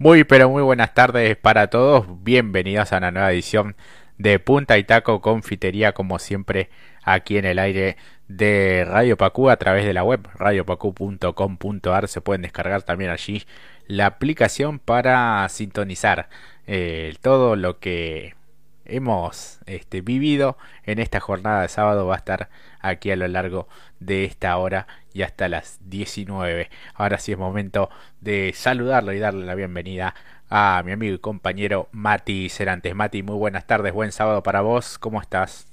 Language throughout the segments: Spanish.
Muy pero muy buenas tardes para todos, bienvenidos a una nueva edición de Punta y Taco Confitería como siempre aquí en el aire de Radio Pacú a través de la web radiopacu.com.ar se pueden descargar también allí la aplicación para sintonizar eh, todo lo que hemos este, vivido en esta jornada de sábado va a estar aquí a lo largo de esta hora y hasta las 19. Ahora sí es momento de saludarlo y darle la bienvenida a mi amigo y compañero Mati Cerantes. Mati, muy buenas tardes, buen sábado para vos, ¿cómo estás?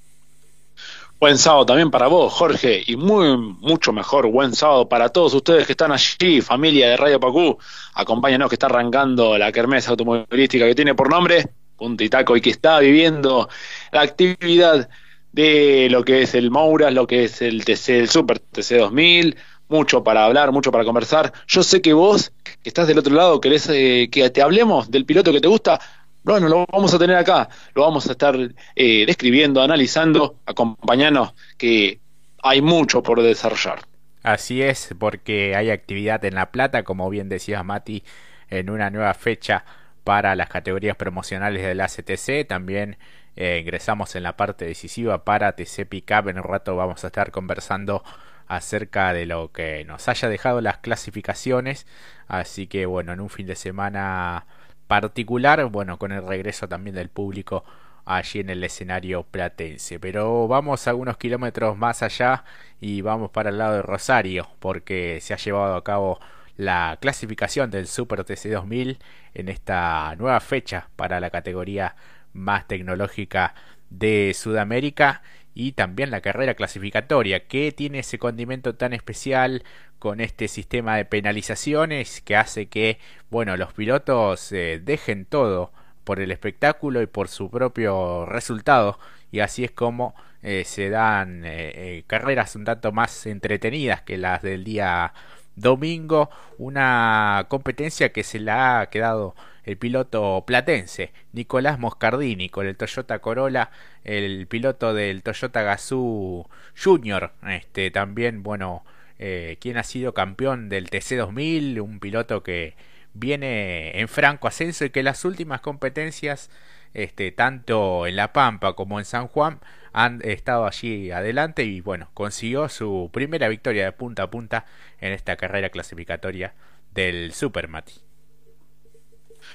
Buen sábado también para vos, Jorge, y muy, mucho mejor, buen sábado para todos ustedes que están allí, familia de Radio Pacú. Acompáñanos que está arrancando la kermés automovilística que tiene por nombre Punta y Taco y que está viviendo la actividad de lo que es el Mouras, lo que es el TC, el Super TC 2000, mucho para hablar, mucho para conversar. Yo sé que vos, que estás del otro lado, querés eh, que te hablemos del piloto que te gusta. Bueno, lo vamos a tener acá, lo vamos a estar eh, describiendo, analizando, acompañanos, que hay mucho por desarrollar. Así es, porque hay actividad en La Plata, como bien decías Mati, en una nueva fecha para las categorías promocionales de la CTC. También eh, ingresamos en la parte decisiva para TC Pickup. En un rato vamos a estar conversando acerca de lo que nos haya dejado las clasificaciones. Así que bueno, en un fin de semana particular, bueno, con el regreso también del público allí en el escenario platense. Pero vamos algunos kilómetros más allá y vamos para el lado de Rosario, porque se ha llevado a cabo la clasificación del Super TC 2000 en esta nueva fecha para la categoría más tecnológica de Sudamérica y también la carrera clasificatoria. Que tiene ese condimento tan especial con este sistema de penalizaciones que hace que bueno los pilotos eh, dejen todo por el espectáculo y por su propio resultado y así es como eh, se dan eh, carreras un tanto más entretenidas que las del día domingo una competencia que se la ha quedado el piloto platense Nicolás Moscardini con el Toyota Corolla, el piloto del Toyota Gazoo Junior, este también bueno, eh, quien ha sido campeón del TC 2000, un piloto que viene en franco ascenso y que las últimas competencias este, tanto en La Pampa como en San Juan han estado allí adelante y bueno, consiguió su primera victoria de punta a punta en esta carrera clasificatoria del Supermati.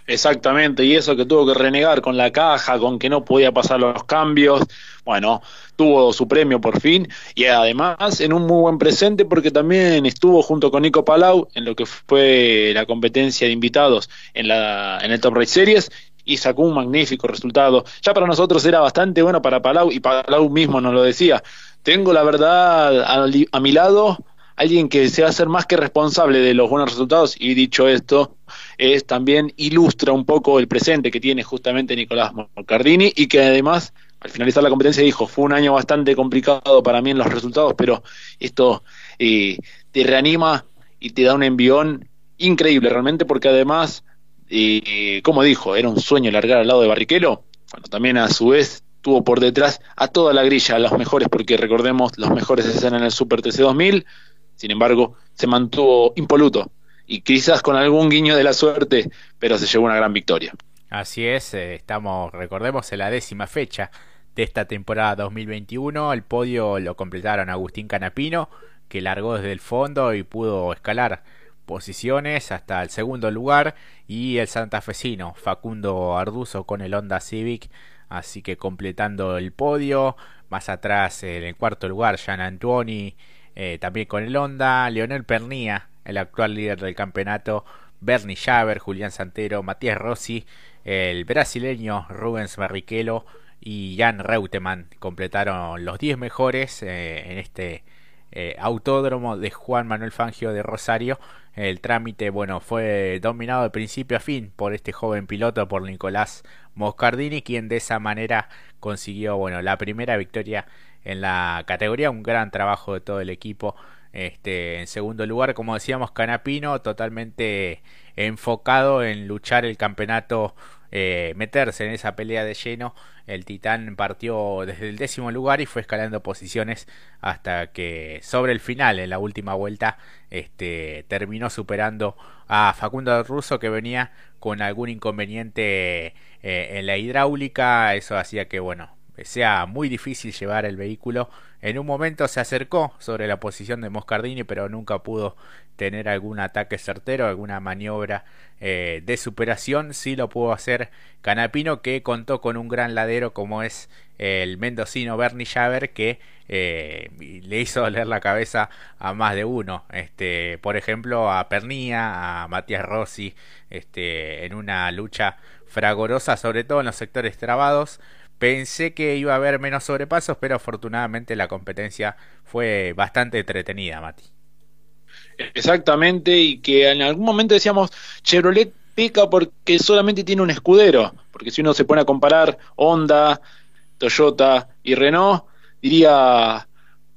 Exactamente, y eso que tuvo que renegar con la caja, con que no podía pasar los cambios, bueno, tuvo su premio por fin y además en un muy buen presente porque también estuvo junto con Nico Palau en lo que fue la competencia de invitados en, la, en el Top Race Series y sacó un magnífico resultado. Ya para nosotros era bastante bueno para Palau y Palau mismo nos lo decía. Tengo la verdad a, mi lado alguien que se va a ser más que responsable de los buenos resultados y dicho esto, es también ilustra un poco el presente que tiene justamente Nicolás Mocardini y que además al finalizar la competencia dijo, fue un año bastante complicado para mí en los resultados, pero esto eh, te reanima y te da un envión increíble realmente porque además, eh, como dijo, era un sueño largar al lado de Barrichello, bueno, también a su vez tuvo por detrás a toda la grilla, a los mejores, porque recordemos, los mejores están en el Super TC 2000, sin embargo, se mantuvo impoluto y quizás con algún guiño de la suerte, pero se llevó una gran victoria. Así es, eh, estamos, recordemos, en la décima fecha de esta temporada 2021. El podio lo completaron Agustín Canapino, que largó desde el fondo y pudo escalar posiciones hasta el segundo lugar y el santafesino Facundo Arduzo con el Honda Civic. Así que completando el podio más atrás en el cuarto lugar Jean Antuoni eh, también con el Honda, Leonel Pernía, el actual líder del campeonato, Bernie Schaber, Julián Santero, Matías Rossi, el brasileño Rubens Barrichello y Jan Reutemann. Completaron los 10 mejores eh, en este eh, autódromo de Juan Manuel Fangio de Rosario. El trámite, bueno, fue dominado de principio a fin por este joven piloto, por Nicolás Moscardini, quien de esa manera consiguió, bueno, la primera victoria en la categoría. Un gran trabajo de todo el equipo. Este, en segundo lugar, como decíamos, Canapino, totalmente enfocado en luchar el campeonato eh, meterse en esa pelea de lleno, el Titán partió desde el décimo lugar y fue escalando posiciones hasta que sobre el final, en la última vuelta, este, terminó superando a Facundo Russo que venía con algún inconveniente eh, en la hidráulica, eso hacía que bueno sea muy difícil llevar el vehículo. En un momento se acercó sobre la posición de Moscardini, pero nunca pudo tener algún ataque certero, alguna maniobra eh, de superación. Sí lo pudo hacer Canapino, que contó con un gran ladero como es el mendocino Bernie Javer, que eh, le hizo doler la cabeza a más de uno. Este, por ejemplo, a Pernía, a Matías Rossi, este, en una lucha fragorosa, sobre todo en los sectores trabados. Pensé que iba a haber menos sobrepasos, pero afortunadamente la competencia fue bastante entretenida, Mati. Exactamente, y que en algún momento decíamos, Chevrolet pica porque solamente tiene un escudero, porque si uno se pone a comparar Honda, Toyota y Renault, diría,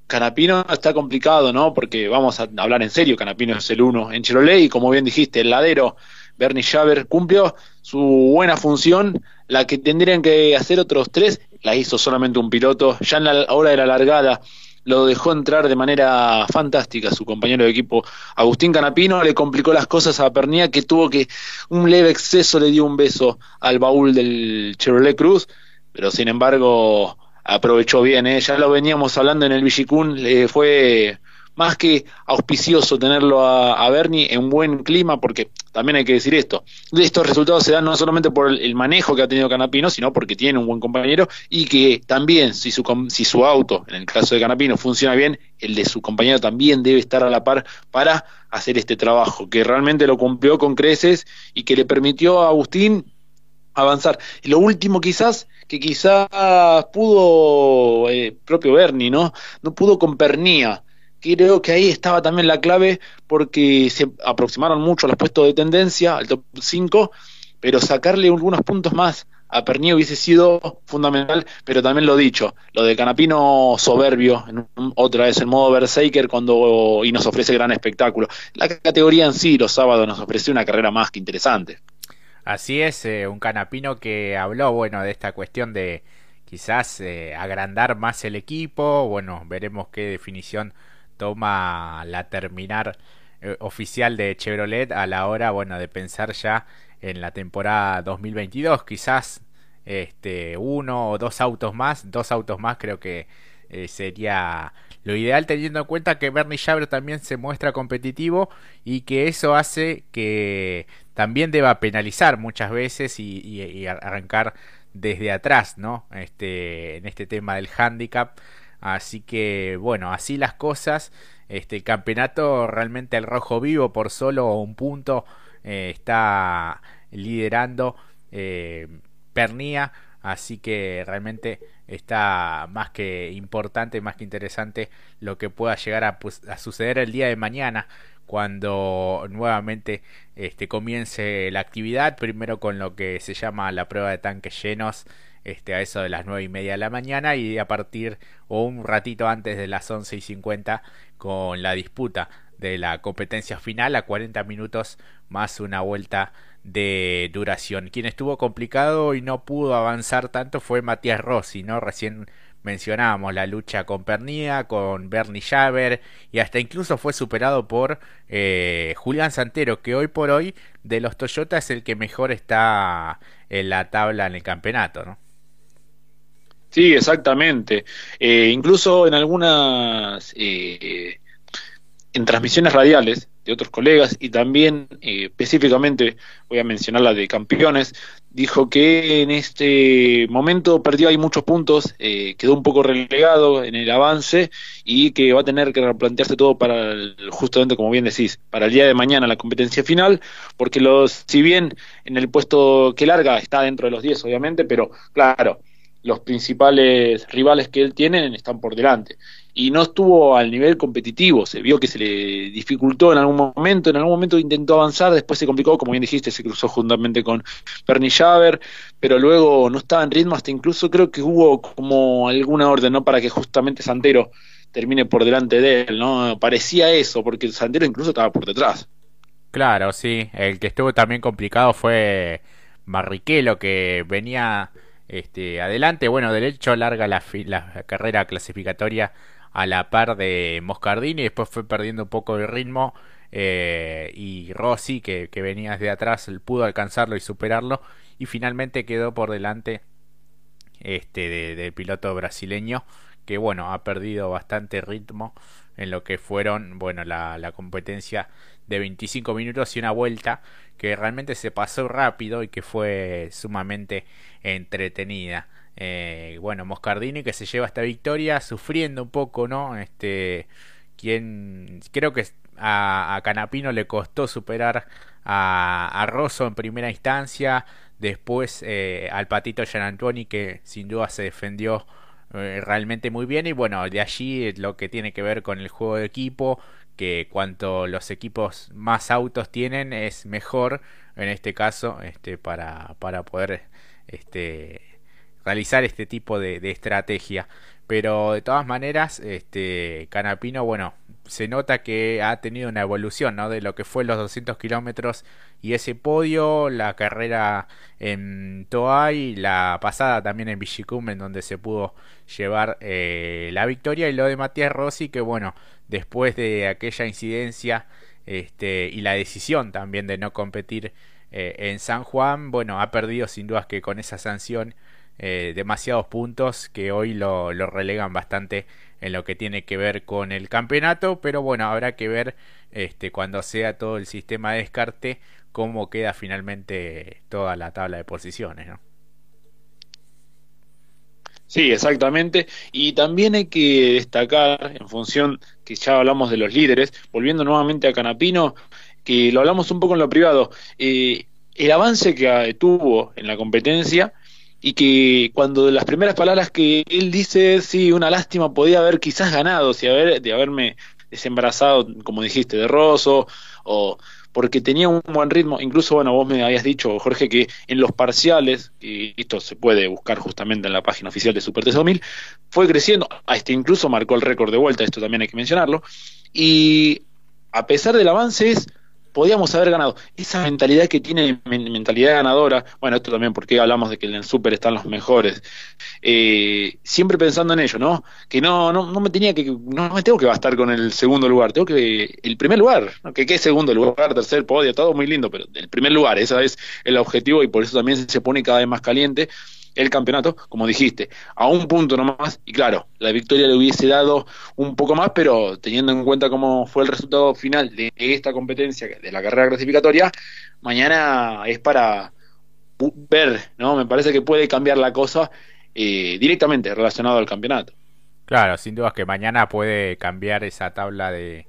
Canapino está complicado, ¿no? Porque vamos a hablar en serio, Canapino es el uno en Chevrolet y como bien dijiste, el ladero Bernie Schaber cumplió su buena función, la que tendrían que hacer otros tres, la hizo solamente un piloto, ya en la hora de la largada lo dejó entrar de manera fantástica su compañero de equipo Agustín Canapino, le complicó las cosas a Pernía que tuvo que un leve exceso le dio un beso al baúl del Chevrolet Cruz, pero sin embargo aprovechó bien, ¿eh? ya lo veníamos hablando en el Villicún, le fue más que auspicioso tenerlo a, Bernie en buen clima, porque también hay que decir esto, estos resultados se dan no solamente por el, manejo que ha tenido Canapino, sino porque tiene un buen compañero y que también si su, si su auto, en el caso de Canapino, funciona bien, el de su compañero también debe estar a la par para hacer este trabajo, que realmente lo cumplió con creces y que le permitió a Agustín avanzar. Y lo último quizás, que quizás pudo eh, propio Bernie, ¿no? No pudo con Pernía creo que ahí estaba también la clave porque se aproximaron mucho a los puestos de tendencia, al top 5, pero sacarle algunos puntos más a Pernía hubiese sido fundamental, pero también lo dicho, lo de Canapino soberbio, otra vez en modo Berserker cuando y nos ofrece gran espectáculo. La categoría en sí los sábados nos ofrece una carrera más que interesante. Así es, eh, un Canapino que habló, bueno, de esta cuestión de quizás eh, agrandar más el equipo, bueno, veremos qué definición toma la terminar eh, oficial de Chevrolet a la hora, bueno, de pensar ya en la temporada 2022, quizás este uno o dos autos más, dos autos más creo que eh, sería lo ideal teniendo en cuenta que Bernie Schaber también se muestra competitivo y que eso hace que también deba penalizar muchas veces y, y arrancar desde atrás, ¿no? Este, en este tema del handicap Así que bueno, así las cosas. Este campeonato realmente el rojo vivo por solo un punto eh, está liderando eh, Pernía. Así que realmente está más que importante, más que interesante lo que pueda llegar a, pues, a suceder el día de mañana cuando nuevamente este, comience la actividad, primero con lo que se llama la prueba de tanques llenos este, a eso de las nueve y media de la mañana y a partir o un ratito antes de las once y cincuenta con la disputa de la competencia final a 40 minutos más una vuelta de duración. Quien estuvo complicado y no pudo avanzar tanto fue Matías Rossi, ¿no? Recién mencionábamos la lucha con Pernía, con Bernie Javer y hasta incluso fue superado por eh, Julián Santero, que hoy por hoy de los Toyota es el que mejor está en la tabla en el campeonato, ¿no? Sí, exactamente. Eh, incluso en algunas, eh, en transmisiones radiales de otros colegas y también eh, específicamente voy a mencionar la de campeones, dijo que en este momento perdió ahí muchos puntos, quedó un poco relegado en el avance y que va a tener que replantearse todo para justamente como bien decís, para el día de mañana la competencia final, porque los, si bien en el puesto que larga está dentro de los 10 obviamente, pero claro, los principales rivales que él tiene están por delante. Y no estuvo al nivel competitivo, se vio que se le dificultó en algún momento, en algún momento intentó avanzar, después se complicó, como bien dijiste, se cruzó juntamente con Bernie Javer, pero luego no estaba en ritmo, hasta incluso creo que hubo como alguna orden, ¿no? Para que justamente Santero termine por delante de él, ¿no? Parecía eso, porque Santero incluso estaba por detrás. Claro, sí, el que estuvo también complicado fue Barrichello que venía este, adelante. Bueno, de hecho larga la, carrera clasificatoria a la par de Moscardini y después fue perdiendo un poco de ritmo eh, y Rossi que, venía desde atrás pudo alcanzarlo y superarlo y finalmente quedó por delante este del piloto brasileño que bueno ha perdido bastante ritmo en lo que fueron bueno la, la competencia de 25 minutos y una vuelta que realmente se pasó rápido y que fue sumamente entretenida. Eh, bueno, Moscardini que se lleva esta victoria sufriendo un poco, ¿no? Este, quien creo que a, Canapino le costó superar a, a Rosso en primera instancia, después eh, al Patito Gianantoni que sin duda se defendió eh, realmente muy bien. Y bueno, de allí lo que tiene que ver con el juego de equipo, que cuanto los equipos más autos tienen es mejor en este caso este para, para poder este realizar este tipo de, de estrategia. Pero de todas maneras este Canapino bueno se nota que ha tenido una evolución ¿no? de lo que fue los 200 kilómetros y ese podio, la carrera en Toay, la pasada también en Vichicum, en donde se pudo llevar eh, la victoria, y lo de Matías Rossi, que bueno, después de aquella incidencia este, y la decisión también de no competir eh, en San Juan, bueno, ha perdido sin dudas que con esa sanción eh, demasiados puntos que hoy lo, lo, relegan bastante en lo que tiene que ver con el campeonato, pero bueno, habrá que ver este, cuando sea todo el sistema de descarte cómo queda finalmente toda la tabla de posiciones. ¿no? Sí, exactamente. Y también hay que destacar, en función que ya hablamos de los líderes, volviendo nuevamente a Canapino, que lo hablamos un poco en lo privado, eh, el avance que tuvo en la competencia y que cuando las primeras palabras que él dice, sí, una lástima, podía haber quizás ganado, si haber, de haberme desembarazado, como dijiste, de Rosso, o porque tenía un buen ritmo, incluso, bueno, vos me habías dicho, Jorge, que en los parciales, y esto se puede buscar justamente en la página oficial de Super 2000, fue creciendo, este incluso marcó el récord de vuelta, esto también hay que mencionarlo, y a pesar del avance es podíamos haber ganado. Esa mentalidad que tiene, mentalidad ganadora, bueno, esto también porque hablamos de que en el Super están los mejores, eh, siempre pensando en ello, ¿no? Que no, no, no me tenía que, no me tengo que bastar con el segundo lugar, tengo que, el primer lugar, ¿no? que qué segundo lugar, tercer podio, todo muy lindo, pero el primer lugar, ese es el objetivo y por eso también se pone cada vez más caliente el campeonato, como dijiste, a un punto nomás, y claro, la victoria le hubiese dado un poco más, pero teniendo en cuenta cómo fue el resultado final de esta competencia, de la carrera clasificatoria, mañana es para ver, ¿no? Me parece que puede cambiar la cosa eh, directamente relacionado al campeonato. Claro, sin duda que mañana puede cambiar esa tabla de,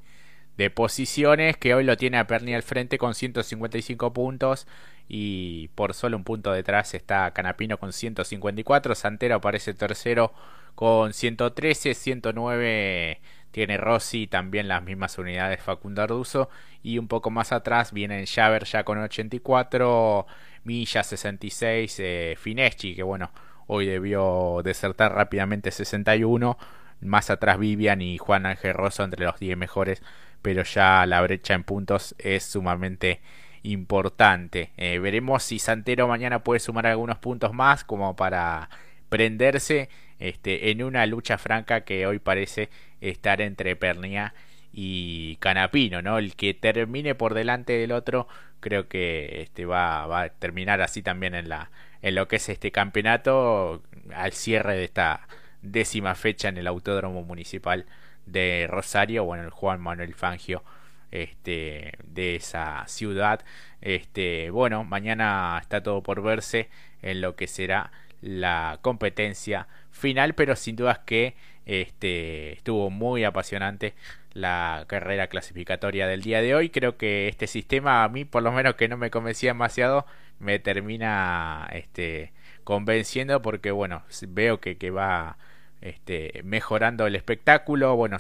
de posiciones que hoy lo tiene a Perni al frente con 155 puntos y por solo un punto detrás está Canapino con 154, Santero aparece tercero con 113, 109 tiene Rossi, también las mismas unidades Facundo Arduzo y un poco más atrás viene Javer ya con 84, Milla 66, eh, Fineschi que bueno, hoy debió desertar rápidamente 61, más atrás Vivian y Juan Ángel Rosso entre los 10 mejores, pero ya la brecha en puntos es sumamente importante. Eh, veremos si Santero mañana puede sumar algunos puntos más como para prenderse este, en una lucha franca que hoy parece estar entre Pernia y Canapino, ¿no? El que termine por delante del otro creo que este va, va a terminar así también en la en lo que es este campeonato al cierre de esta décima fecha en el Autódromo Municipal de Rosario, bueno, el Juan Manuel Fangio este, de esa ciudad. Este, bueno, mañana está todo por verse en lo que será la competencia final, pero sin dudas que este, estuvo muy apasionante la carrera clasificatoria del día de hoy. Creo que este sistema, a mí por lo menos que no me convencía demasiado, me termina este, convenciendo porque bueno, veo que, que va este, mejorando el espectáculo. Bueno,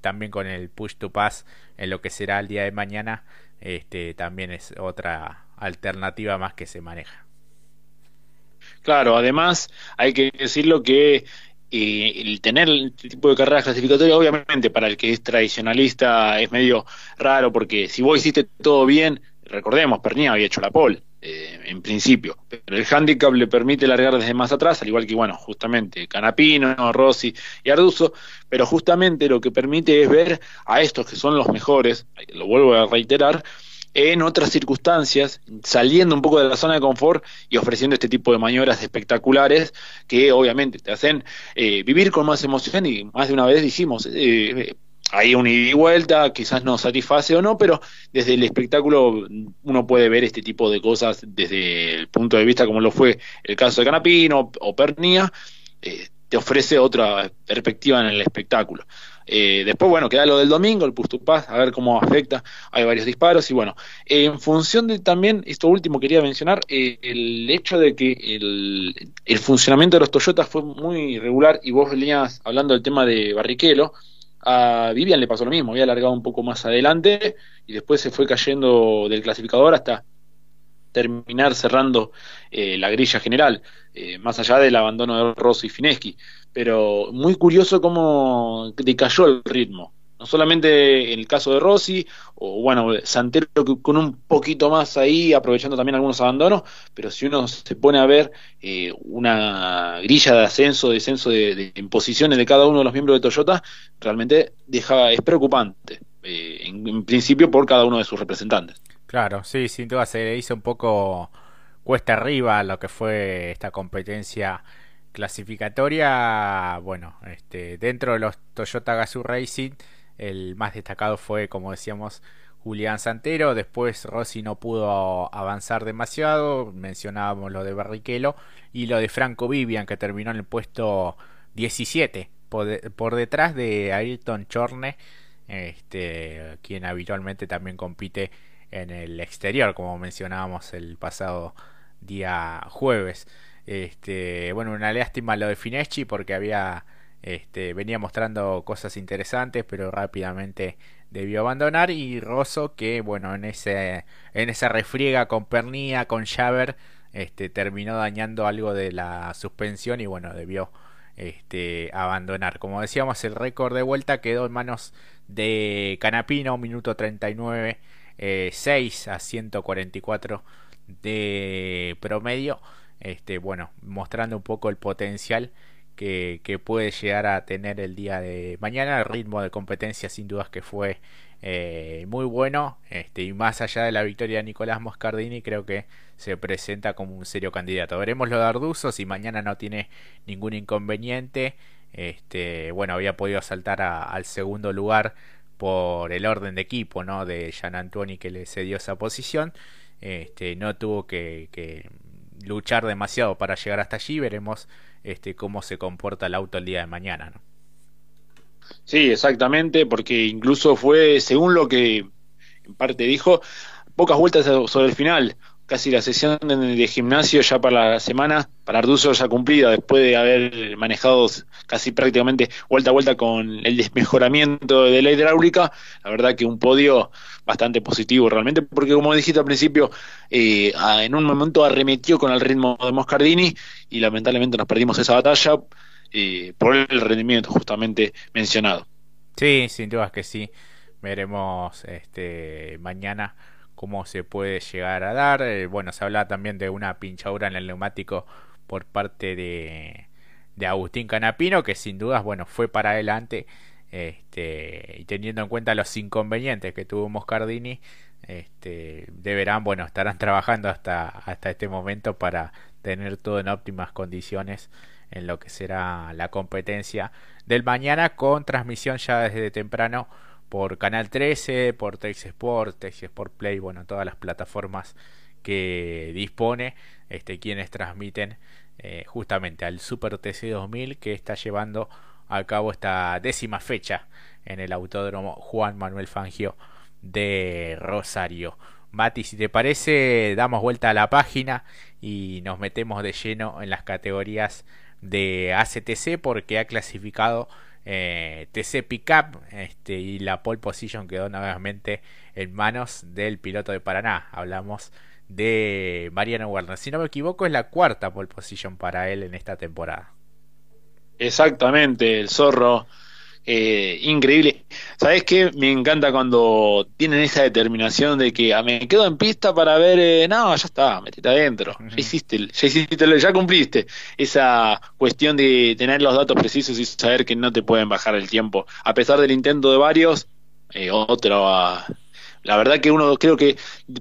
también con el push to pass en lo que será el día de mañana, este, también es otra alternativa más que se maneja. Claro, además hay que decirlo que eh, el tener el tipo de carrera clasificatoria, obviamente para el que es tradicionalista es medio raro porque si vos hiciste todo bien, recordemos, Pernilla había hecho la pole. Eh, en principio. Pero el handicap le permite largar desde más atrás, al igual que, bueno, justamente Canapino, Rossi y Arduzo, pero justamente lo que permite es ver a estos que son los mejores, lo vuelvo a reiterar, en otras circunstancias, saliendo un poco de la zona de confort y ofreciendo este tipo de maniobras espectaculares que obviamente te hacen eh, vivir con más emoción y más de una vez dijimos, eh, hay un ida y vuelta, quizás no satisface o no, pero desde el espectáculo uno puede ver este tipo de cosas desde el punto de vista como lo fue el caso de Canapino o Pernia, eh, te ofrece otra perspectiva en el espectáculo. Eh, después, bueno, queda lo del domingo, el pass, a ver cómo afecta. Hay varios disparos y bueno, en función de también, esto último quería mencionar, eh, el hecho de que el, el, funcionamiento de los Toyotas fue muy irregular y vos venías hablando del tema de Barrichello. A Vivian le pasó lo mismo, había alargado un poco más adelante y después se fue cayendo del clasificador hasta terminar cerrando eh, la grilla general, eh, más allá del abandono de Rossi y Fineschi. Pero muy curioso cómo decayó el ritmo. No solamente en el caso de Rossi, o bueno, Santero con un poquito más ahí, aprovechando también algunos abandonos, pero si uno se pone a ver eh, una grilla de ascenso, descenso de, en posiciones de cada uno de los miembros de Toyota, realmente deja, es preocupante, en, en principio por cada uno de sus representantes. Claro, sí, sin duda se hizo un poco cuesta arriba lo que fue esta competencia clasificatoria. Bueno, este, dentro de los Toyota Gazoo Racing, el más destacado fue, como decíamos, Julián Santero. Después Rossi no pudo avanzar demasiado. Mencionábamos lo de Barrichello y lo de Franco Vivian, que terminó en el puesto 17, por, detrás de Ayrton Chorne, este, quien habitualmente también compite en el exterior, como mencionábamos el pasado día jueves. Este, bueno, una lástima lo de Fineschi porque había este, venía mostrando cosas interesantes, pero rápidamente debió abandonar y Rosso que bueno, en ese en esa refriega con Pernía, con Javer, este, terminó dañando algo de la suspensión y bueno, debió este, abandonar. Como decíamos, el récord de vuelta quedó en manos de Canapino, minuto 39 6 eh, a 144 de promedio. Este, bueno, mostrando un poco el potencial que, puede llegar a tener el día de mañana. El ritmo de competencia sin dudas que fue eh, muy bueno. Este, y más allá de la victoria de Nicolás Moscardini, creo que se presenta como un serio candidato. Veremos lo de Arduzo si mañana no tiene ningún inconveniente. Este, bueno, había podido saltar al segundo lugar por el orden de equipo ¿no? de Jean Antoni que le cedió esa posición. Este, no tuvo que, que, luchar demasiado para llegar hasta allí. Veremos este, cómo se comporta el auto el día de mañana. Sí, exactamente, porque incluso fue, según lo que en parte dijo, pocas vueltas sobre el final casi la sesión de, gimnasio ya para la semana, para Arduzo ya cumplida, después de haber manejado casi prácticamente vuelta a vuelta con el desmejoramiento de la hidráulica, la verdad que un podio bastante positivo realmente, porque como dijiste al principio, eh, en un momento arremetió con el ritmo de Moscardini y lamentablemente nos perdimos esa batalla eh, por el rendimiento justamente mencionado. Sí, sin dudas que sí. Veremos este mañana cómo se puede llegar a dar. Eh, bueno, se habla también de una pinchadura en el neumático por parte de, de Agustín Canapino, que sin dudas, bueno, fue para adelante. Este, y teniendo en cuenta los inconvenientes que tuvo Moscardini, este, deberán, bueno, estarán trabajando hasta, hasta este momento para tener todo en óptimas condiciones en lo que será la competencia del mañana con transmisión ya desde temprano por Canal 13, por Tex Sport, Tex Sport Play, bueno, todas las plataformas que dispone, este, quienes transmiten eh, justamente al Super TC 2000 que está llevando a cabo esta décima fecha en el Autódromo Juan Manuel Fangio de Rosario. Mati, si te parece, damos vuelta a la página y nos metemos de lleno en las categorías de ACTC porque ha clasificado eh, TC Pickup este, y la pole position quedó nuevamente en manos del piloto de Paraná. Hablamos de Mariano Werner. Si no me equivoco, es la cuarta pole position para él en esta temporada. Exactamente, el zorro eh, increíble. ¿Sabes qué? Me encanta cuando tienen esa determinación de que ah, me quedo en pista para ver, eh, no, ya está, metete adentro, ya hiciste, ya hiciste, ya cumpliste. Esa cuestión de tener los datos precisos y saber que no te pueden bajar el tiempo. A pesar del intento de varios, eh, otro... La verdad que uno creo que,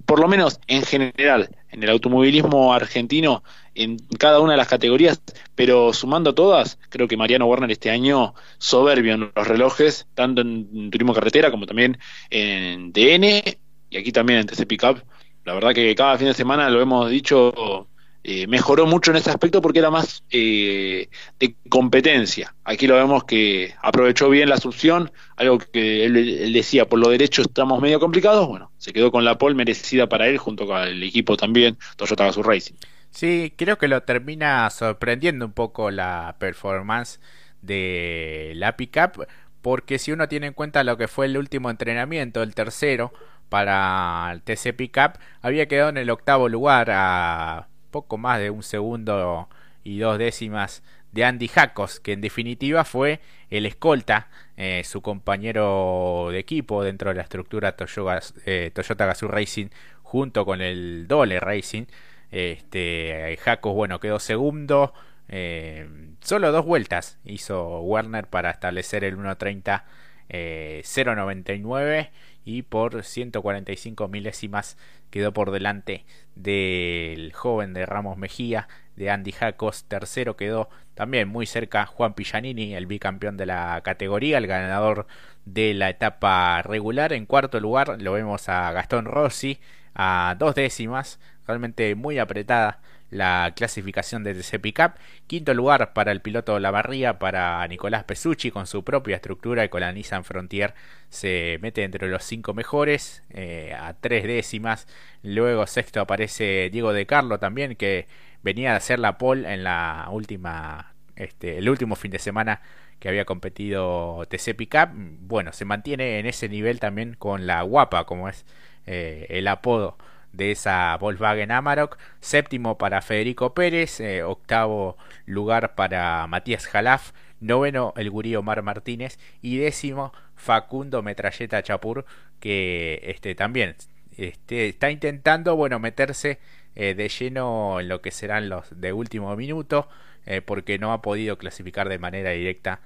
por lo menos en general, en el automovilismo argentino, en cada una de las categorías, pero sumando todas, creo que Mariano Werner este año soberbio en los relojes, tanto en turismo carretera como también en DN y aquí también en TC Pickup. La verdad que cada fin de semana lo hemos dicho, eh, mejoró mucho en ese aspecto porque era más eh, de competencia. Aquí lo vemos que aprovechó bien la succión, algo que él, decía, por lo derecho estamos medio complicados, bueno, se quedó con la pole merecida para él junto con el equipo también, Toyota Gazoo Racing. Sí, creo que lo termina sorprendiendo un poco la performance de la pickup, porque si uno tiene en cuenta lo que fue el último entrenamiento, el tercero, para el TC Pickup, había quedado en el octavo lugar a poco más de un segundo y dos décimas de Andy Jacos, que en definitiva fue el escolta, eh, su compañero de equipo dentro de la estructura Toyota, eh, Toyota Gazoo Racing junto con el Dole Racing. Este, Jacos, bueno, quedó segundo. Eh, solo dos vueltas hizo Werner para establecer el 1.30 0.99 y por 145 milésimas quedó por delante del joven de Ramos Mejía, de Andy Jacos. Tercero quedó también muy cerca Juan Pillanini, el bicampeón de la categoría, el ganador de la etapa regular. En cuarto lugar lo vemos a Gastón Rossi a dos décimas realmente muy apretada la clasificación de TC Pickup. Quinto lugar para el piloto Lavarría, para Nicolás Pesucci con su propia estructura y con la Nissan Frontier se mete entre los cinco mejores eh, a tres décimas. Luego sexto aparece Diego De Carlo también que venía a hacer la pole en la última, este, el último fin de semana que había competido TC Pickup. Bueno, se mantiene en ese nivel también con la guapa como es eh, el apodo de esa Volkswagen Amarok, séptimo para Federico Pérez, eh, octavo lugar para Matías Jalaf, noveno el gurí Omar Martínez y décimo Facundo Metralleta Chapur que este también este, está intentando bueno meterse eh, de lleno en lo que serán los de último minuto eh, porque no ha podido clasificar de manera directa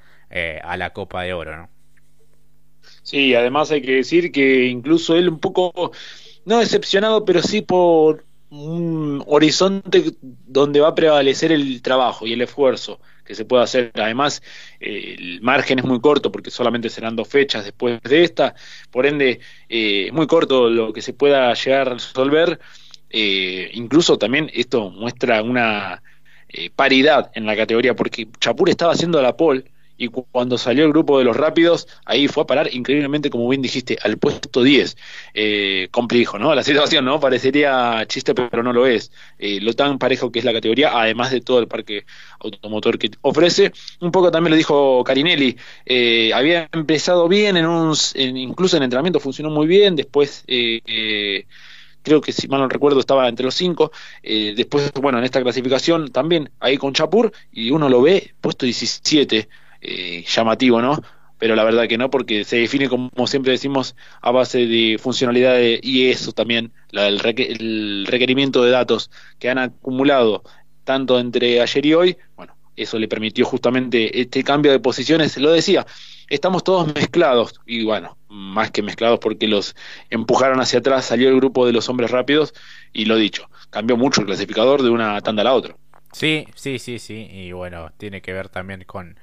a la Copa de Oro. Sí, además hay que decir que incluso él un poco no decepcionado, pero sí por un horizonte donde va a prevalecer el trabajo y el esfuerzo que se puede hacer. Además, el margen es muy corto porque solamente serán dos fechas después de esta, por ende, eh, muy corto lo que se pueda llegar a resolver. Eh, incluso también esto muestra una eh, paridad en la categoría porque Chapur estaba haciendo la pole y cuando salió el grupo de los rápidos, ahí fue a parar increíblemente, como bien dijiste, al puesto 10. Eh, complejo, ¿no? La situación, ¿no? Parecería chiste, pero no lo es. Eh, lo tan parejo que es la categoría, además de todo el parque automotor que ofrece. Un poco también lo dijo Carinelli, eh, había empezado bien, en un, incluso en entrenamiento funcionó muy bien, después... Eh, creo que si mal no recuerdo estaba entre los cinco. después, bueno, en esta clasificación también ahí con Chapur y uno lo ve puesto 17 eh, llamativo, ¿no? Pero la verdad que no, porque se define, como siempre decimos, a base de funcionalidades y eso también, el, requerimiento de datos que han acumulado tanto entre ayer y hoy, bueno, eso le permitió justamente este cambio de posiciones, lo decía, estamos todos mezclados y bueno, más que mezclados porque los empujaron hacia atrás, salió el grupo de los hombres rápidos y lo dicho, cambió mucho el clasificador de una tanda a la otra. Sí, sí, sí, sí, y bueno, tiene que ver también con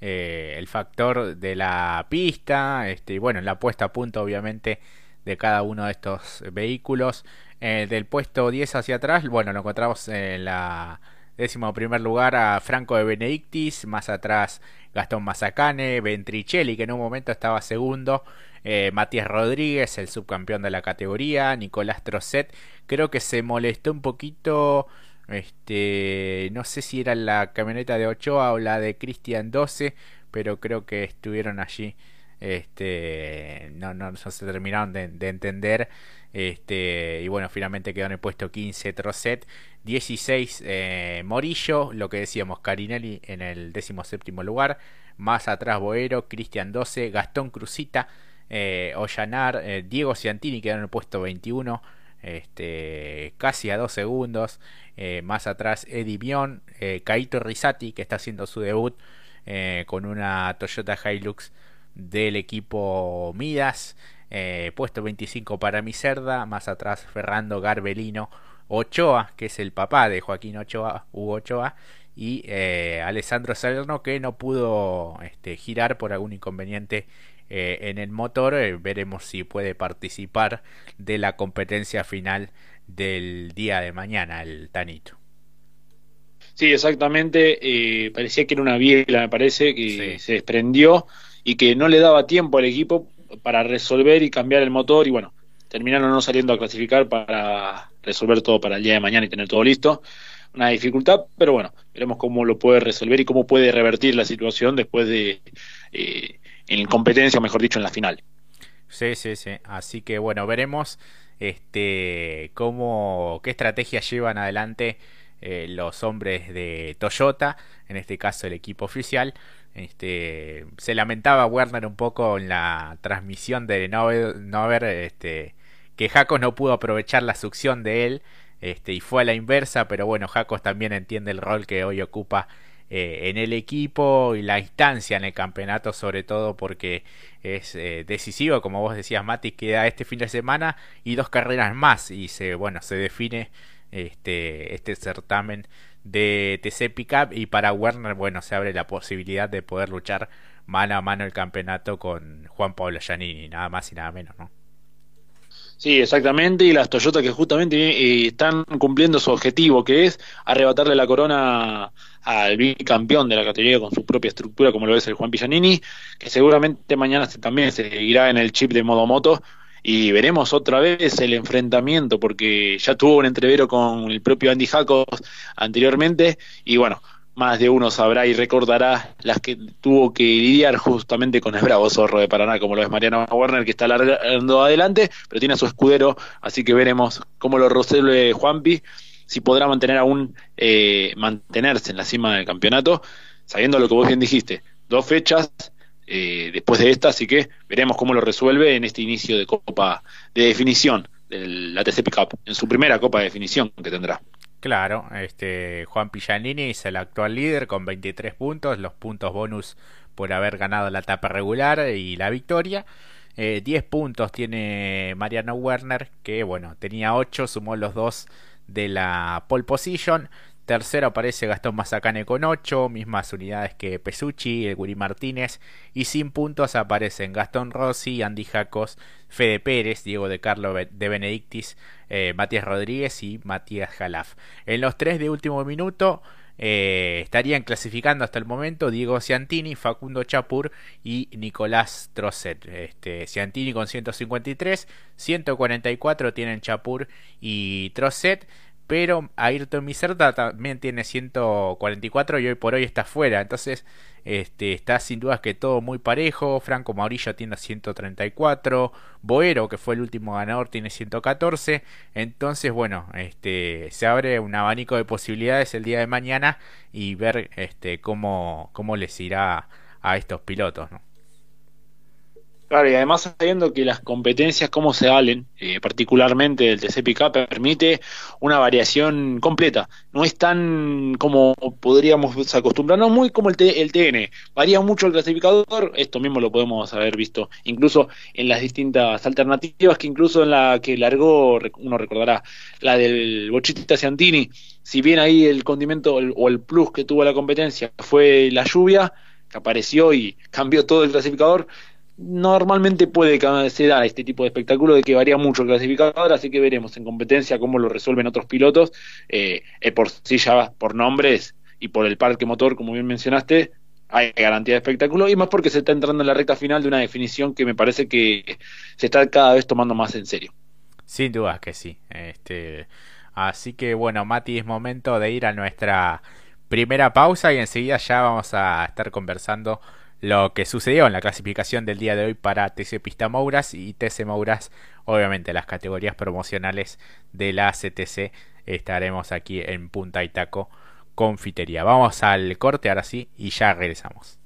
eh, el factor de la pista, este, y bueno, la puesta a punto obviamente de cada uno de estos vehículos. Eh, del puesto 10 hacia atrás, bueno, lo encontramos en la décimo primer lugar a Franco de Benedictis, más atrás Gastón Mazacane, Ventricelli, que en un momento estaba segundo, eh, Matías Rodríguez, el subcampeón de la categoría, Nicolás Trocet, creo que se molestó un poquito este, no sé si era la camioneta de Ochoa o la de Cristian 12, pero creo que estuvieron allí este, no, se terminaron de, entender. Este, y bueno, finalmente quedó en el puesto 15 Trocet, 16 eh, Morillo, lo que decíamos, Carinelli en el 17 lugar, más atrás Boero, Cristian 12, Gastón Cruzita, eh, Ollanar, eh, Diego Ciantini quedó en el puesto 21, este, casi a 2 segundos, eh, más atrás Eddie Bion, eh, Kaito Risati que está haciendo su debut con una Toyota Hilux del equipo Midas. Eh, puesto 25 para Miserda, más atrás Ferrando Garbelino Ochoa, que es el papá de Joaquín Ochoa, Hugo Ochoa, y eh, Alessandro Salerno, que no pudo este, girar por algún inconveniente eh, en el motor. veremos si puede participar de la competencia final del día de mañana, el Tanito. Sí, exactamente. parecía que era una biela, me parece, que se desprendió y que no le daba tiempo al equipo para resolver y cambiar el motor y bueno, terminaron no saliendo a clasificar para resolver todo para el día de mañana y tener todo listo. Una dificultad, pero bueno, veremos cómo lo puede resolver y cómo puede revertir la situación después de eh, en competencia, mejor dicho, en la final. Sí, sí, sí. Así que bueno, veremos este cómo qué estrategias llevan adelante eh, los hombres de Toyota, en este caso el equipo oficial, este, se lamentaba Werner un poco en la transmisión de no este, que Jacos no pudo aprovechar la succión de él este, y fue a la inversa, pero bueno, Jacos también entiende el rol que hoy ocupa eh, en el equipo y la instancia en el campeonato, sobre todo porque es eh, decisivo, como vos decías, Mati, queda este fin de semana y dos carreras más y se, bueno, se define este, este certamen de TC Pickup y para Werner, bueno, se abre la posibilidad de poder luchar mano a mano el campeonato con Juan Pablo Giannini, nada más y nada menos, ¿no? Sí, exactamente, y las Toyota que justamente eh, están cumpliendo su objetivo, que es arrebatarle la corona al bicampeón de la categoría con su propia estructura, como lo es el Juan Pillanini, que seguramente mañana también seguirá en el chip de modo moto, y veremos otra vez el enfrentamiento porque ya tuvo un entrevero con el propio Andy Jacobs anteriormente y bueno, más de uno sabrá y recordará las que tuvo que lidiar justamente con el bravo zorro de Paraná, como lo es Mariano Werner, que está largando adelante, pero tiene a su escudero, así que veremos cómo lo resuelve Juanpi, si podrá mantener aún, eh, mantenerse en la cima del campeonato, sabiendo lo que vos bien dijiste, dos fechas, eh, después de esta, así que veremos cómo lo resuelve en este inicio de Copa de Definición del ATC Pickup, en su primera Copa de Definición que tendrá. Claro, este Juan Pillanini es el actual líder con 23 puntos, los puntos bonus por haber ganado la etapa regular y la victoria. 10 eh, puntos tiene Mariano Werner, que bueno, tenía 8, sumó los dos de la pole position. Tercero aparece Gastón Mazacane con 8, mismas unidades que Pesucci, el Guri Martínez. Y sin puntos aparecen Gastón Rossi, Andy Jacos, Fede Pérez, Diego de Carlo de Benedictis, eh, Matías Rodríguez y Matías Jalaf. En los tres de último minuto eh, estarían clasificando hasta el momento Diego Ciantini, Facundo Chapur y Nicolás Trocet. Este, Ciantini con 153, 144 tienen Chapur y Trocet pero Ayrton Miserta también tiene 144 y hoy por hoy está fuera. Entonces, este, está sin dudas que todo muy parejo. Franco Maurillo tiene 134. Boero, que fue el último ganador, tiene 114. Entonces, bueno, este, se abre un abanico de posibilidades el día de mañana y ver este, cómo, cómo les irá a estos pilotos. ¿no? Claro, y además sabiendo que las competencias, como se valen, eh, particularmente del TCPK, permite una variación completa. No es tan como podríamos acostumbrarnos, muy como el, el TN. Varía mucho el clasificador, esto mismo lo podemos haber visto incluso en las distintas alternativas, que incluso en la que largó, uno recordará, la del Bochita Ciantini, si bien ahí el condimento o el plus que tuvo la competencia fue la lluvia, que apareció y cambió todo el clasificador, normalmente puede se dar este tipo de espectáculo de que varía mucho el clasificador, así que veremos en competencia cómo lo resuelven otros pilotos. Eh, eh, por sí ya por nombres y por el parque motor, como bien mencionaste, hay garantía de espectáculo y más porque se está entrando en la recta final de una definición que me parece que se está cada vez tomando más en serio. Sin duda que sí. Este, así que bueno, Mati, es momento de ir a nuestra primera pausa y enseguida ya vamos a estar conversando lo que sucedió en la clasificación del día de hoy para TC Pista Mouras y TC Mouras, obviamente las categorías promocionales de la CTC. Estaremos aquí en Punta Itaco Confitería. Vamos al corte ahora sí y ya regresamos.